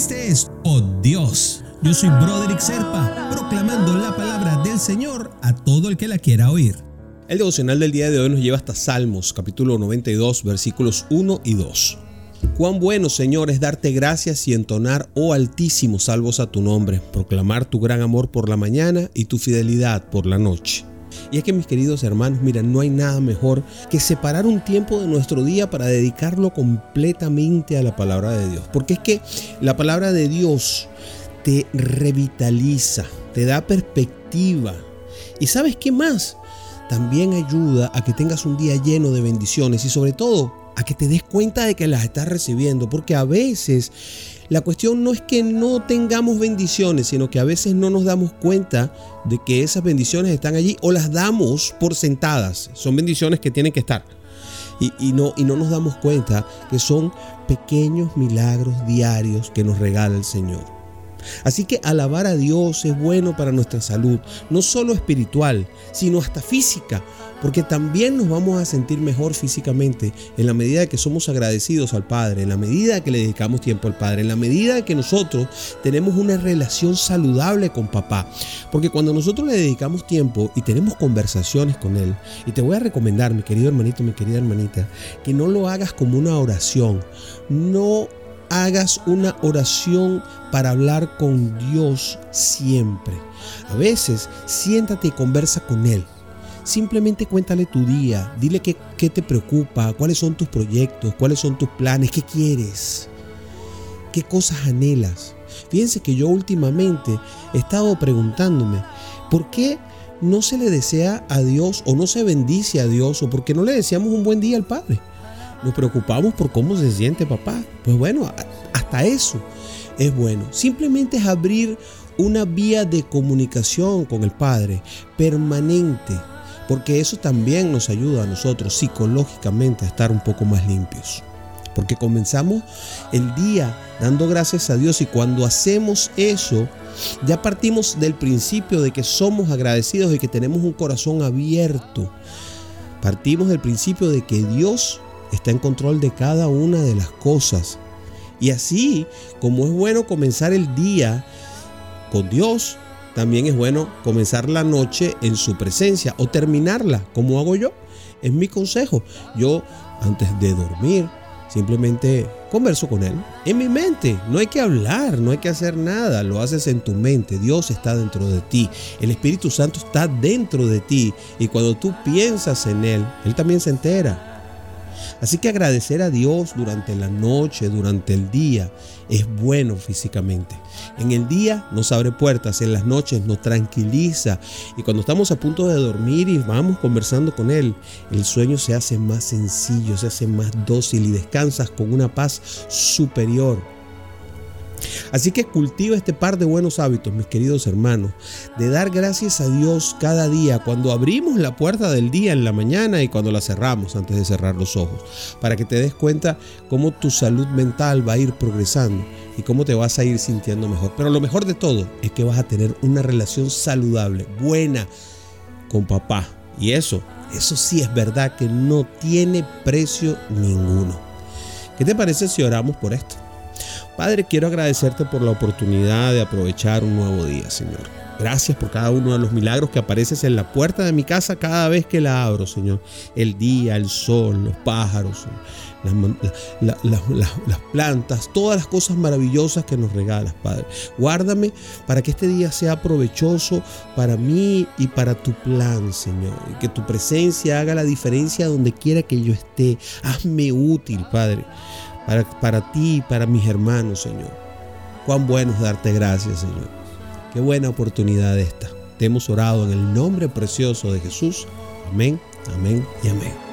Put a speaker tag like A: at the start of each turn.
A: Este es Oh Dios. Yo soy Broderick Serpa, proclamando la palabra del Señor a todo el que la quiera oír.
B: El devocional del día de hoy nos lleva hasta Salmos, capítulo 92, versículos 1 y 2. Cuán bueno, Señor, es darte gracias y entonar, oh Altísimo, salvos a tu nombre, proclamar tu gran amor por la mañana y tu fidelidad por la noche. Y es que mis queridos hermanos, mira, no hay nada mejor que separar un tiempo de nuestro día para dedicarlo completamente a la palabra de Dios. Porque es que la palabra de Dios te revitaliza, te da perspectiva. ¿Y sabes qué más? También ayuda a que tengas un día lleno de bendiciones y sobre todo a que te des cuenta de que las estás recibiendo. Porque a veces la cuestión no es que no tengamos bendiciones, sino que a veces no nos damos cuenta de que esas bendiciones están allí o las damos por sentadas. Son bendiciones que tienen que estar. Y, no, y no nos damos cuenta que son pequeños milagros diarios que nos regala el Señor. Así que alabar a Dios es bueno para nuestra salud, no solo espiritual, sino hasta física, porque también nos vamos a sentir mejor físicamente en la medida que somos agradecidos al Padre, en la medida que le dedicamos tiempo al Padre, en la medida que nosotros tenemos una relación saludable con papá. Porque cuando nosotros le dedicamos tiempo y tenemos conversaciones con Él, y te voy a recomendar, mi querido hermanito, mi querida hermanita, que no lo hagas como una oración, no hagas una oración para hablar con Dios siempre. A veces siéntate y conversa con Él. Simplemente cuéntale tu día, dile qué, te preocupa, cuáles son tus proyectos, cuáles son tus planes, qué quieres, qué cosas anhelas. Fíjense que yo últimamente he estado preguntándome, ¿por qué no se le desea a Dios o no se bendice a Dios o por qué no le deseamos un buen día al Padre? Nos preocupamos por cómo se siente papá. Pues bueno, hasta eso es bueno. Simplemente es abrir una vía de comunicación con el Padre permanente porque eso también nos ayuda a nosotros psicológicamente a estar un poco más limpios. Porque comenzamos el día dando gracias a Dios y cuando hacemos eso, ya partimos del principio de que somos agradecidos y que tenemos un corazón abierto. Partimos del principio de que Dios está en control de cada una de las cosas. Y así como es bueno comenzar el día con Dios, también es bueno comenzar la noche en su presencia o terminarla como hago yo. Es mi consejo. Yo antes de dormir simplemente converso con él en mi mente. No hay que hablar, no hay que hacer nada. Lo haces en tu mente. Dios está dentro de ti. El Espíritu Santo está dentro de ti. Y cuando tú piensas en él, él también se entera. Así que agradecer a Dios durante la noche, durante el día, es bueno físicamente. En el día nos abre puertas, en las noches nos tranquiliza y cuando estamos a punto de dormir y vamos conversando con Él, el sueño se hace más sencillo, se hace más dócil y descansas con una paz superior. Así que cultiva este par de buenos hábitos, mis queridos hermanos, de dar gracias a Dios cada día cuando abrimos la puerta del día en la mañana y cuando la cerramos antes de cerrar los ojos, para que te des cuenta cómo tu salud mental va a ir progresando y cómo te vas a ir sintiendo mejor. Pero lo mejor de todo es que vas a tener una relación saludable, buena con papá. Y eso, eso sí es verdad que no tiene precio ninguno. ¿Qué te parece si oramos por esto? Padre, quiero agradecerte por la oportunidad de aprovechar un nuevo día, Señor. Gracias por cada uno de los milagros que apareces en la puerta de mi casa cada vez que la abro, Señor. El día, el sol, los pájaros, las, plantas, todas las cosas maravillosas que nos regalas, Padre. Guárdame para que este día sea provechoso para mí y para tu plan, Señor. Que tu presencia haga la diferencia donde quiera que yo esté. Hazme útil, Padre para, ti y para mis hermanos, Señor. Cuán bueno es darte gracias, Señor. Qué buena oportunidad esta. Te hemos orado en el nombre precioso de Jesús. Amén, amén y amén.